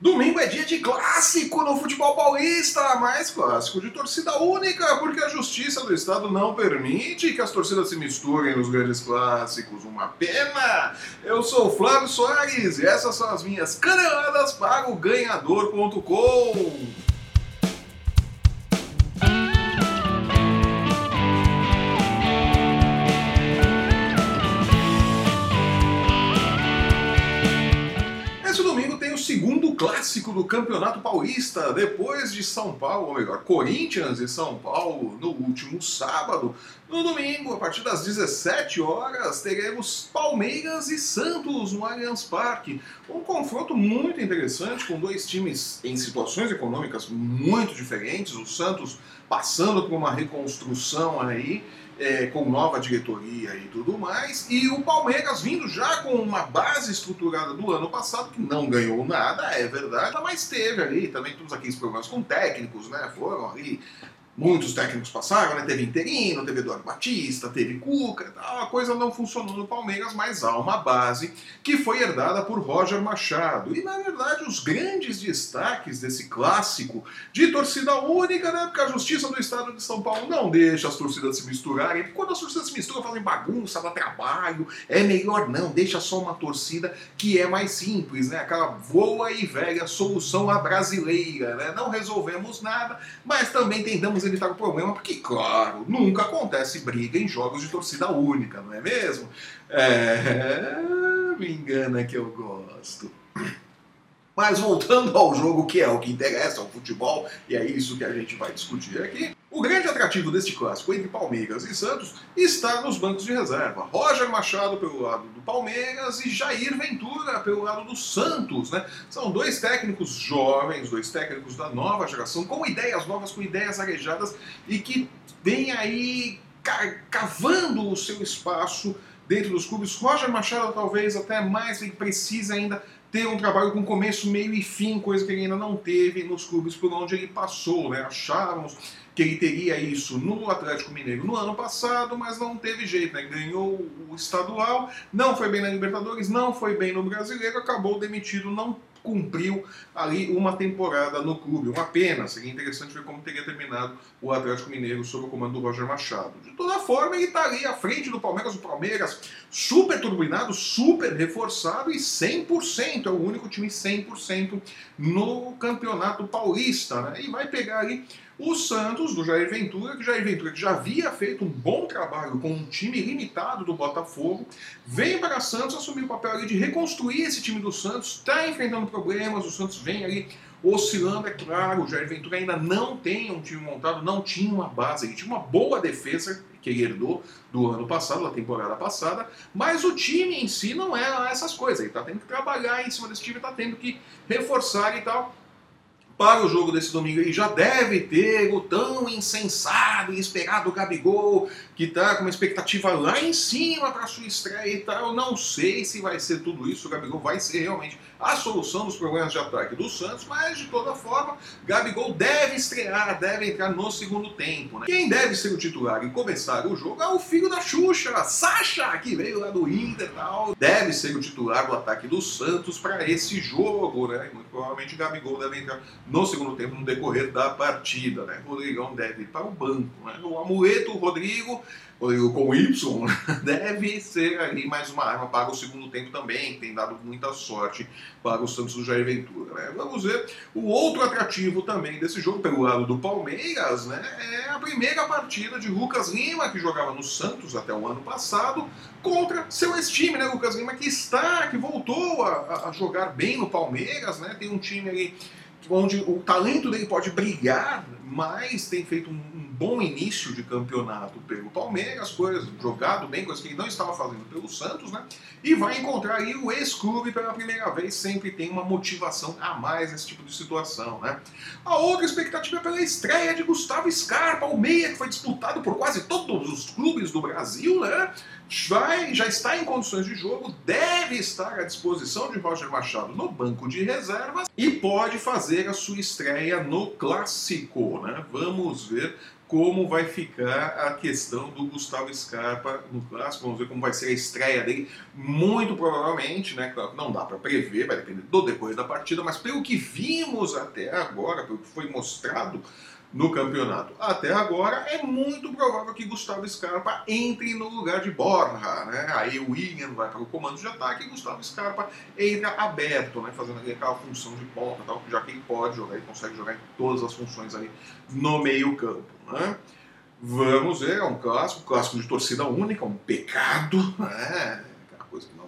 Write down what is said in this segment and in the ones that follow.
Domingo é dia de clássico no futebol paulista, mais clássico de torcida única, porque a justiça do estado não permite que as torcidas se misturem nos grandes clássicos. Uma pena! Eu sou Flávio Soares e essas são as minhas caneladas para o ganhador.com. clássico do Campeonato Paulista, depois de São Paulo, ou melhor, Corinthians e São Paulo no último sábado. No domingo, a partir das 17 horas, teremos Palmeiras e Santos no Allianz Parque. Um confronto muito interessante com dois times em situações econômicas muito diferentes. O Santos passando por uma reconstrução aí é, com nova diretoria e tudo mais, e o Palmeiras vindo já com uma base estruturada do ano passado, que não ganhou nada, é verdade, mas teve ali também todos aqueles problemas com técnicos, né? Foram ali Muitos técnicos passaram, né? Teve Interino, teve Eduardo Batista, teve Cuca, tal. a coisa não funcionou no Palmeiras, mas há uma base que foi herdada por Roger Machado. E na verdade, os grandes destaques desse clássico de torcida única, né? Porque a Justiça do Estado de São Paulo não deixa as torcidas se misturarem. Porque quando as torcidas se misturam, fazem bagunça, dá trabalho. É melhor não, deixa só uma torcida que é mais simples, né? Aquela voa e velha solução à brasileira, né? Não resolvemos nada, mas também tentamos evitar o problema, porque, claro, nunca acontece briga em jogos de torcida única, não é mesmo? É. Me engana que eu gosto. Mas voltando ao jogo que é o que interessa, o futebol, e é isso que a gente vai discutir aqui. O grande atrativo deste clássico entre Palmeiras e Santos está nos bancos de reserva. Roger Machado pelo lado do Palmeiras e Jair Ventura pelo lado do Santos. Né? São dois técnicos jovens, dois técnicos da nova geração, com ideias novas, com ideias arejadas e que vêm aí cavando o seu espaço dentro dos clubes. Roger Machado talvez até mais, precisa ainda ter um trabalho com começo, meio e fim, coisa que ele ainda não teve nos clubes por onde ele passou. Né? Achávamos que ele teria isso no Atlético Mineiro no ano passado, mas não teve jeito. Né? Ganhou o estadual, não foi bem na Libertadores, não foi bem no Brasileiro, acabou demitido, não cumpriu ali uma temporada no clube. Uma pena, seria interessante ver como teria terminado o Atlético Mineiro sob o comando do Roger Machado. De toda forma, ele está ali à frente do Palmeiras, o Palmeiras super turbinado, super reforçado e 100%, é o único time 100% no Campeonato Paulista. Né? E vai pegar ali o Santos, do Jair Ventura, que Jair Ventura que já havia feito um bom trabalho com um time limitado do Botafogo, vem para Santos assumir o papel de reconstruir esse time do Santos, está enfrentando problemas, o Santos vem ali oscilando, é claro, o Jair Ventura ainda não tem um time montado, não tinha uma base, ele tinha uma boa defesa que ele herdou do ano passado, da temporada passada, mas o time em si não é essas coisas, ele está tendo que trabalhar em cima desse time, está tendo que reforçar e tal, para o jogo desse domingo aí já deve ter o tão insensado e esperado Gabigol, que está com uma expectativa lá em cima para sua estreia e tal. Não sei se vai ser tudo isso, o Gabigol vai ser realmente a solução dos problemas de ataque do Santos, mas de toda forma, Gabigol deve estrear, deve entrar no segundo tempo. Né? Quem deve ser o titular e começar o jogo é o filho da Xuxa, Sacha, que veio lá do Inter e tal. Deve ser o titular do ataque do Santos para esse jogo, né? Muito provavelmente Gabigol deve entrar no segundo tempo, no decorrer da partida. Né? Rodrigão deve ir para o banco. Né? O amuleto, o Rodrigo, Rodrigo com Y, deve ser ali mais uma arma para o segundo tempo também, que tem dado muita sorte para o Santos do Jair Ventura. Né? Vamos ver o outro atrativo também desse jogo, pelo lado do Palmeiras, né? é a primeira partida de Lucas Lima, que jogava no Santos até o ano passado, contra seu ex-time, né? Lucas Lima, que está, que voltou a, a jogar bem no Palmeiras, né? tem um time ali onde o talento dele pode brilhar, mas tem feito um, bom início de campeonato pelo Palmeiras, coisas, jogado bem, coisas que ele não estava fazendo pelo Santos, né? E vai encontrar aí o ex-clube pela primeira vez, sempre tem uma motivação a mais nesse tipo de situação, né? A outra expectativa é pela estreia de Gustavo Scarpa, o meia que foi disputado por quase todos os clubes do Brasil, né? Vai, já está em condições de jogo, deve estar à disposição de Roger Machado no banco de reservas e pode fazer a sua estreia no Clássico. Né? Vamos ver como vai ficar a questão do Gustavo Scarpa no clássico. Vamos ver como vai ser a estreia dele. Muito provavelmente, né? Não dá para prever, vai depender do depois da partida, mas pelo que vimos até agora, pelo que foi mostrado no campeonato até agora, é muito provável que Gustavo Scarpa entre no lugar de Borja. Né? Aí o William vai para o comando de ataque e Gustavo Scarpa entra aberto, né? fazendo aquela função de ponta, tal, já que ele pode jogar, ele consegue jogar em todas as funções ali no meio campo. Né? Vamos ver, é um clássico, clássico de torcida única, um pecado, né? aquela coisa que não.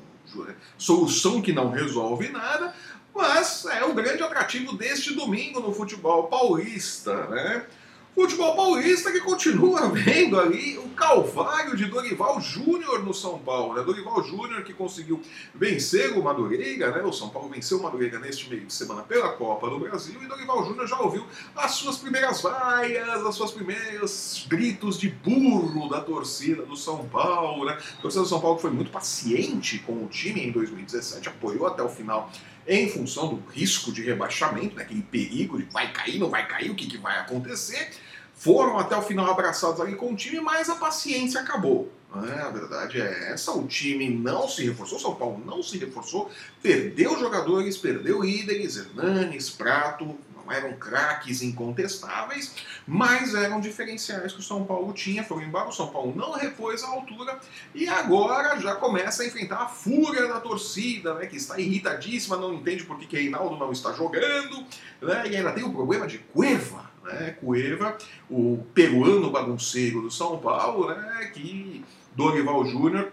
Solução que não resolve nada, mas é o grande atrativo deste domingo no futebol paulista, né? Futebol paulista que continua vendo ali o calvário de Dorival Júnior no São Paulo. Né? Dorival Júnior que conseguiu vencer o Madureira, né? o São Paulo venceu o Madureira neste meio de semana pela Copa do Brasil e Dorival Júnior já ouviu as suas primeiras vaias, as suas primeiros gritos de burro da torcida do São Paulo. Né? A torcida do São Paulo foi muito paciente com o time em 2017, apoiou até o final em função do risco de rebaixamento, né, aquele perigo de vai cair, não vai cair, o que, que vai acontecer. Foram até o final abraçados ali com o time, mas a paciência acabou. É, a verdade é essa, o time não se reforçou, São Paulo não se reforçou, perdeu jogadores, perdeu líderes, Hernanes, Prato, eram craques incontestáveis, mas eram diferenciais que o São Paulo tinha. Foram embora, o São Paulo não repôs a altura e agora já começa a enfrentar a fúria da torcida, né, que está irritadíssima, não entende por que, que Reinaldo não está jogando, né, e ainda tem o problema de Cueva. Né, Cueva, o peruano bagunceiro do São Paulo, né, que Dorival Júnior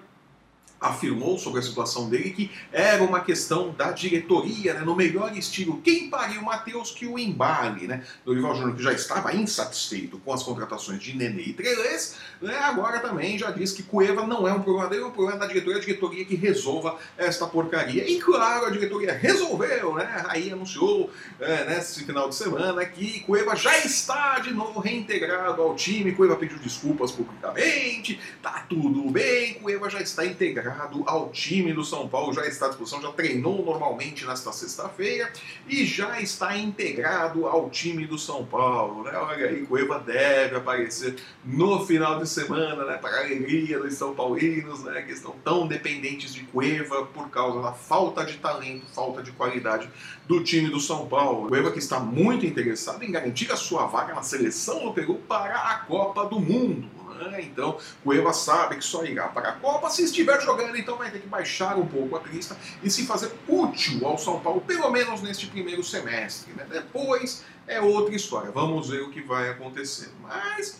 afirmou sobre a situação dele que era uma questão da diretoria, né, no melhor estilo, quem pariu o Matheus que o embale, né? Dorival Júnior que já estava insatisfeito com as contratações de Nenê e Trelez, né, agora também já diz que Cueva não é um problema dele, é um problema da diretoria, a diretoria que resolva esta porcaria. E claro, a diretoria resolveu, né? Aí anunciou é, nesse final de semana que Cueva já está de novo reintegrado ao time, Cueva pediu desculpas publicamente, tá tudo bem, Cueva já está integrado ao time do São Paulo, já está à disposição, já treinou normalmente nesta sexta-feira e já está integrado ao time do São Paulo. Né? Olha aí, Cueva deve aparecer no final de semana, né? para a alegria dos São Paulinos, né? que estão tão dependentes de Cueva por causa da falta de talento, falta de qualidade do time do São Paulo. Cueva que está muito interessado em garantir a sua vaga na seleção do Peru para a Copa do Mundo. Né? Então, o Eva sabe que só irá para a Copa se estiver jogando, então vai ter que baixar um pouco a crista e se fazer útil ao São Paulo, pelo menos neste primeiro semestre. Né? Depois é outra história, vamos ver o que vai acontecer. Mas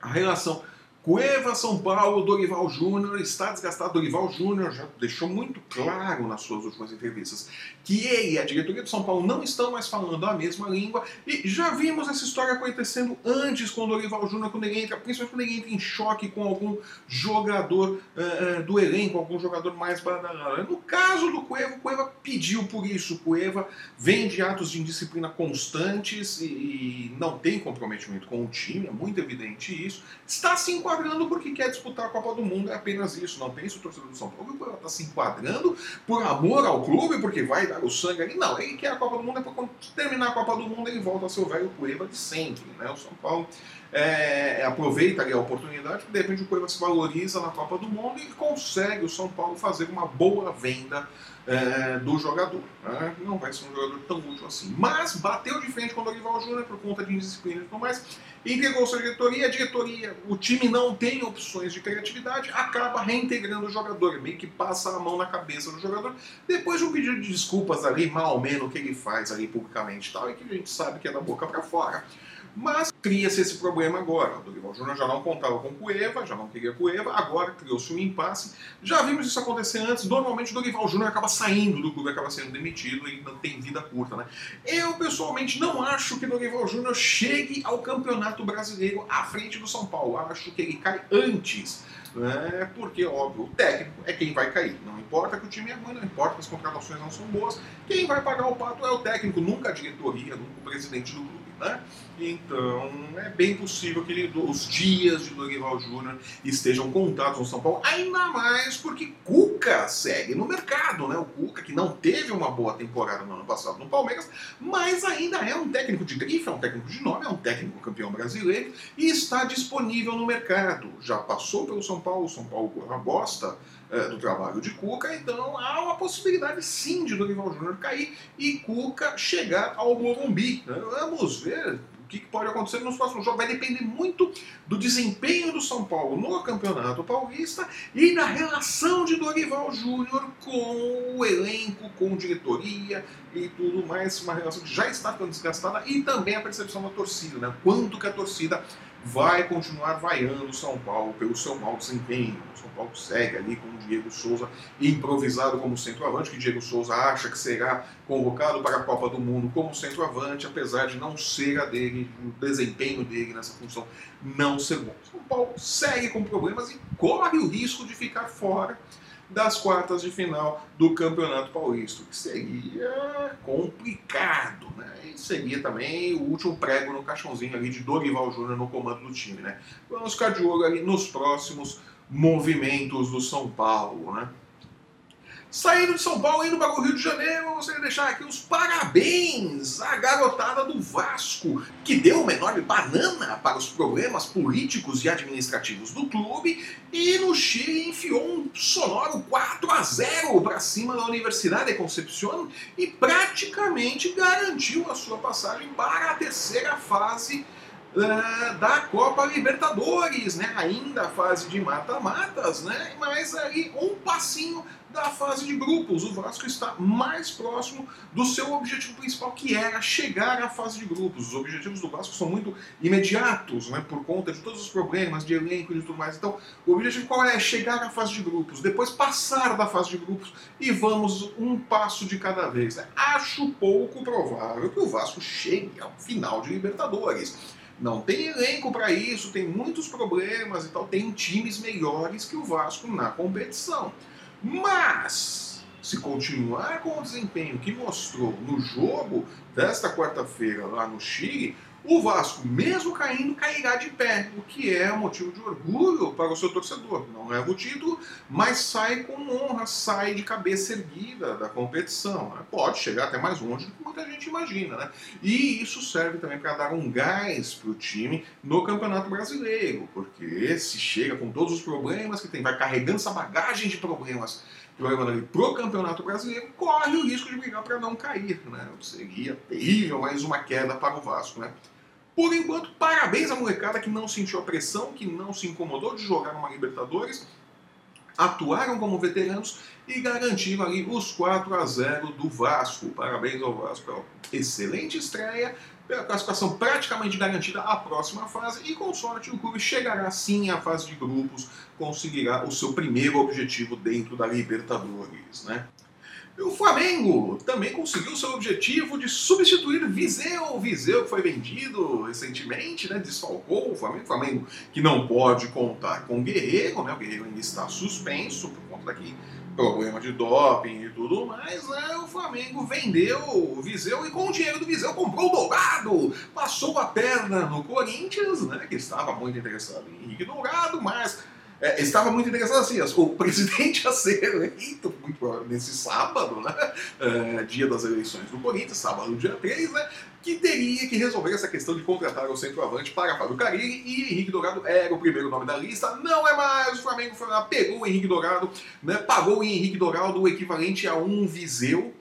a relação Cueva São Paulo, Dorival Júnior está desgastado. Dorival Júnior já deixou muito claro nas suas últimas entrevistas que ele e a diretoria do São Paulo não estão mais falando a mesma língua e já vimos essa história acontecendo antes com o Dorival Júnior, quando ele entra, principalmente quando ele entra em choque com algum jogador uh, do elenco, algum jogador mais badalado. No caso do Cueva, o Cueva pediu por isso. O Cueva vem de atos de indisciplina constantes e, e não tem comprometimento com o time, é muito evidente isso. Está se enquadrando porque quer disputar a Copa do Mundo, é apenas isso. Não isso o torcedor do São Paulo. Cueva está se enquadrando por amor ao clube, porque vai o sangue ali. Não, ele quer a Copa do Mundo, é para terminar a Copa do Mundo ele volta ao seu velho Cueva de sempre. Né? O São Paulo é, aproveita ali a oportunidade, de repente o Cueva se valoriza na Copa do Mundo e consegue o São Paulo fazer uma boa venda é, do jogador. Né? Não vai ser um jogador tão útil assim. Mas bateu de frente com o Dorival Júnior por conta de indisciplina e tudo mais. Entregou sua diretoria, a diretoria, o time não tem opções de criatividade, acaba reintegrando o jogador, meio que passa a mão na cabeça do jogador, depois de um pedido de desculpas ali, mal ou menos, que ele faz ali publicamente e tal, e que a gente sabe que é da boca para fora. Mas cria-se esse problema agora. O Dorival Júnior já não contava com Cueva, já não queria Cueva, agora criou-se um impasse. Já vimos isso acontecer antes. Normalmente o Dorival Júnior acaba saindo do clube, acaba sendo demitido e não tem vida curta, né? Eu, pessoalmente, não acho que Dorival Júnior chegue ao Campeonato Brasileiro à frente do São Paulo. Acho que ele cai antes. Né? Porque, óbvio, o técnico é quem vai cair. Não importa que o time é ruim, não importa que as contratações não são boas. Quem vai pagar o pato é o técnico, nunca a diretoria, nunca o presidente do clube. Né? Então é bem possível que ele, os dias de Dorival Júnior estejam contados no São Paulo, ainda mais porque Cuca segue no mercado, né? O Cuca que não teve uma boa temporada no ano passado no Palmeiras, mas ainda é um técnico de grife, é um técnico de nome, é um técnico campeão brasileiro e está disponível no mercado. Já passou pelo São Paulo, o São Paulo gosta é, do trabalho de Cuca, então há uma possibilidade sim de Dorival Júnior cair e Cuca chegar ao Morumbi. Né? Vamos ver o que pode acontecer nos próximos jogos. Vai depender muito do desempenho do São Paulo no Campeonato Paulista e da relação de Dorival Júnior com o elenco, com diretoria e tudo mais. Uma relação que já está ficando desgastada e também a percepção da torcida, né? Quanto que a torcida vai continuar vaiando o São Paulo pelo seu mau desempenho. O São Paulo segue ali com o Diego Souza improvisado como centroavante, que Diego Souza acha que será convocado para a Copa do Mundo como centroavante, apesar de não ser a dele, o desempenho dele nessa função não ser bom. São Paulo segue com problemas e corre o risco de ficar fora das quartas de final do Campeonato Paulista, o que seria complicado, né? E seria também o último prego no caixãozinho ali de Dorival Júnior no comando do time, né? Vamos ficar de olho ali nos próximos movimentos do São Paulo, né? Saindo de São Paulo, indo para o Rio de Janeiro, eu gostaria de deixar aqui os parabéns à garotada do Vasco, que deu uma enorme banana para os problemas políticos e administrativos do clube e no Chile enfiou um sonoro 4 a 0 para cima da Universidade de Concepción e praticamente garantiu a sua passagem para a terceira fase uh, da Copa Libertadores, né? Ainda a fase de mata-matas, né? Mas aí um passinho da fase de grupos. O Vasco está mais próximo do seu objetivo principal, que era chegar à fase de grupos. Os objetivos do Vasco são muito imediatos, né, por conta de todos os problemas de elenco e tudo mais. Então, o objetivo qual é? Chegar à fase de grupos, depois passar da fase de grupos e vamos um passo de cada vez. Né? Acho pouco provável que o Vasco chegue ao final de Libertadores. Não tem elenco para isso, tem muitos problemas e tal, tem times melhores que o Vasco na competição. Mas, se continuar com o desempenho que mostrou no jogo desta quarta-feira lá no Chile, o Vasco, mesmo caindo, cairá de pé, o que é motivo de orgulho para o seu torcedor. Não leva o título, mas sai com honra, sai de cabeça erguida da competição. Né? Pode chegar até mais longe do que muita gente imagina. Né? E isso serve também para dar um gás para o time no Campeonato Brasileiro, porque se chega com todos os problemas que tem, vai carregando essa bagagem de problemas levando ali pro Campeonato Brasileiro, corre o risco de brigar para não cair, né? Seria terrível mais uma queda para o Vasco, né? Por enquanto, parabéns à molecada que não sentiu a pressão, que não se incomodou de jogar numa Libertadores, atuaram como veteranos e garantiram ali os 4 a 0 do Vasco. Parabéns ao Vasco pela excelente estreia, pela classificação praticamente garantida à próxima fase e com sorte o clube chegará sim à fase de grupos, conseguirá o seu primeiro objetivo dentro da Libertadores, né? O Flamengo também conseguiu seu objetivo de substituir Viseu. Viseu que foi vendido recentemente, né? Desfalcou o Flamengo. O Flamengo que não pode contar com o Guerreiro, né? O Guerreiro ainda está suspenso por conta daqui problema de doping e tudo mais, né? O Flamengo vendeu o Viseu e com o dinheiro do Viseu comprou o Dourado. Passou a perna no Corinthians, né? Que estava muito interessado em Henrique Dourado, mas é, estava muito interessado assim, o presidente a ser eleito muito nesse sábado, né, é, dia das eleições do Corinthians, sábado, dia 3, né, que teria que resolver essa questão de contratar o centroavante para Fábio Carilli e Henrique Dourado era o primeiro nome da lista, não é mais, o Flamengo foi lá, pegou o Henrique Dourado, né, pagou o Henrique Dourado o equivalente a um Viseu,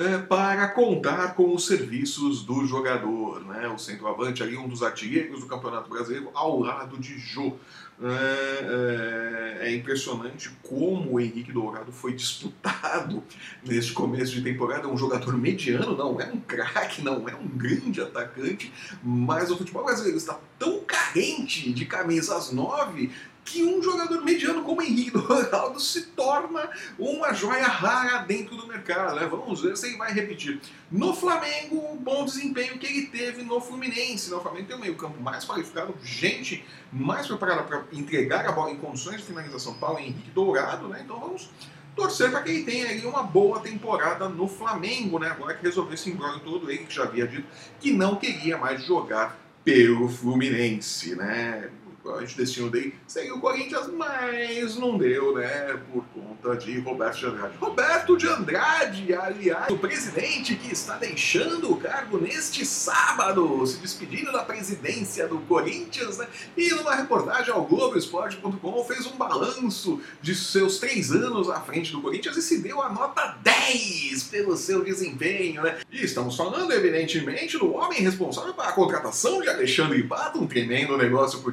é, para contar com os serviços do jogador, né? O centroavante ali, um dos artilheiros do Campeonato Brasileiro, ao lado de Jô. É, é, é, impressionante como o Henrique Dourado foi disputado neste começo de temporada. É um jogador mediano, não é um craque, não é um grande atacante, mas o futebol brasileiro está tão carente de camisas 9 que um jogador mediano como Henrique Dourado se torna uma joia rara dentro do mercado. Né? Vamos ver se ele vai repetir. No Flamengo, o bom desempenho que ele teve no Fluminense. Né? O Flamengo tem um meio-campo mais qualificado, gente mais preparada para entregar a bola em condições de finalização para o Henrique Dourado. Né? Então vamos torcer para que ele tenha aí uma boa temporada no Flamengo, né? Agora que resolveu esse embrulho todo, ele que já havia dito que não queria mais jogar pelo Fluminense, né? A gente destino dele seria o Corinthians, mas não deu, né? Por conta de Roberto de Andrade. Roberto de Andrade, aliás, o presidente que está deixando o cargo neste sábado, se despedindo da presidência do Corinthians, né? E numa reportagem ao Globoesporte.com fez um balanço de seus três anos à frente do Corinthians e se deu a nota 10 pelo seu desempenho, né? E estamos falando, evidentemente, do homem responsável pela contratação de Alexandre Pato, um tremendo negócio por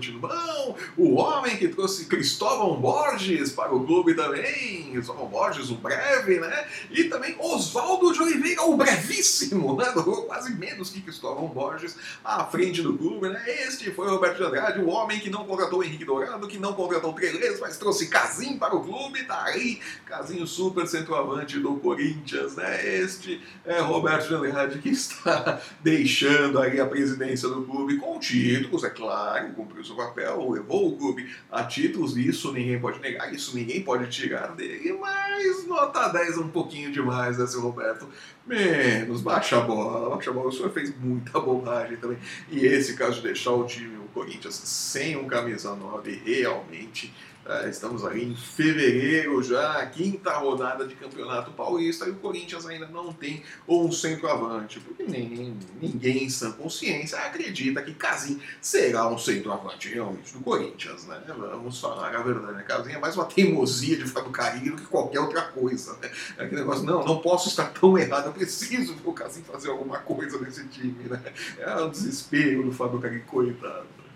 O homem que trouxe Cristóvão Borges para o clube também, Cristóvão Borges, o breve, né? E também Oswaldo de Oliveira, o brevíssimo, né? Durou quase menos que Cristóvão Borges à frente do clube, né? Este foi o Roberto de Andrade, o homem que não contratou Henrique Dourado, que não contratou Trelez, mas trouxe Casim para o clube, tá aí, Casim super centroavante do Corinthians, né? Este é Roberto de Andrade que está deixando aí a presidência do clube com títulos, é claro, cumpriu seu papel levou o clube a títulos, isso ninguém pode negar, isso ninguém pode tirar dele, mas nota 10 é um pouquinho demais, né, seu Roberto? Menos, baixa a bola, baixa a bola, o senhor fez muita bobagem também. E esse caso de deixar o time, o Corinthians, sem um camisa 9, realmente é, estamos aí em fevereiro já, quinta rodada de Campeonato Paulista e o Corinthians ainda não tem um centroavante, porque nem, ninguém em sã consciência acredita que Casim será um centroavante realmente do Corinthians, né? Vamos falar a verdade, né? Casim é mais uma teimosia de Fábio Carilho do que qualquer outra coisa, né? É aquele negócio, não, não posso estar tão errado, eu preciso o Casim fazer alguma coisa nesse time, né? É o desespero do Fábio Carilho, coitado.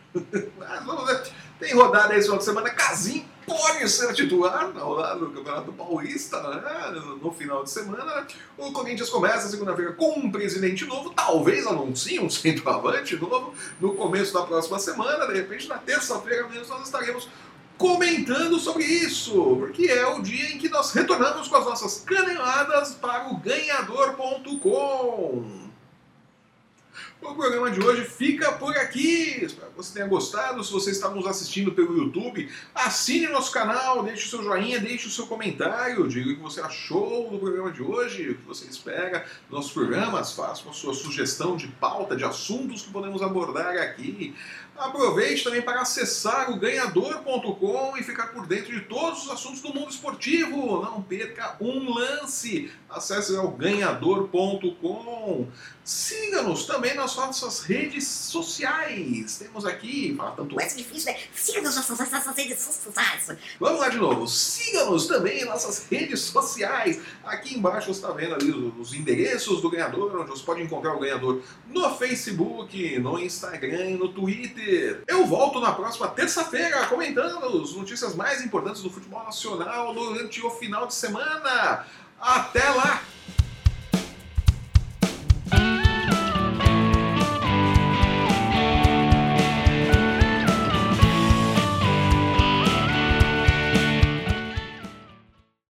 Mas vamos ver. Tem rodada final de semana. Casim pode ser titular do Campeonato Paulista, né? No final de semana. O Corinthians começa segunda-feira com um presidente novo. Talvez anuncie um centroavante novo no começo da próxima semana. De repente, na terça-feira mesmo, nós estaremos comentando sobre isso, porque é o dia em que nós retornamos com as nossas caneladas para o ganhador.com. O programa de hoje fica por aqui. Espero que você tenha gostado. Se você está nos assistindo pelo YouTube, assine nosso canal, deixe o seu joinha, deixe o seu comentário, diga o que você achou do programa de hoje, o que você espera dos nossos programas, faça a sua sugestão de pauta, de assuntos que podemos abordar aqui. Aproveite também para acessar o ganhador.com e ficar por dentro de todos os assuntos do mundo esportivo. Não perca um lance. Acesse o ganhador.com. Siga-nos também nas nossas redes sociais. Temos aqui, fala tanto é difícil, né? Siga-nos nas nossas redes sociais. Vamos lá de novo. Siga-nos também em nossas redes sociais. Aqui embaixo você está vendo ali os endereços do ganhador, onde você pode encontrar o ganhador no Facebook, no Instagram e no Twitter. Eu volto na próxima terça-feira comentando as notícias mais importantes do futebol nacional durante o final de semana. Até lá!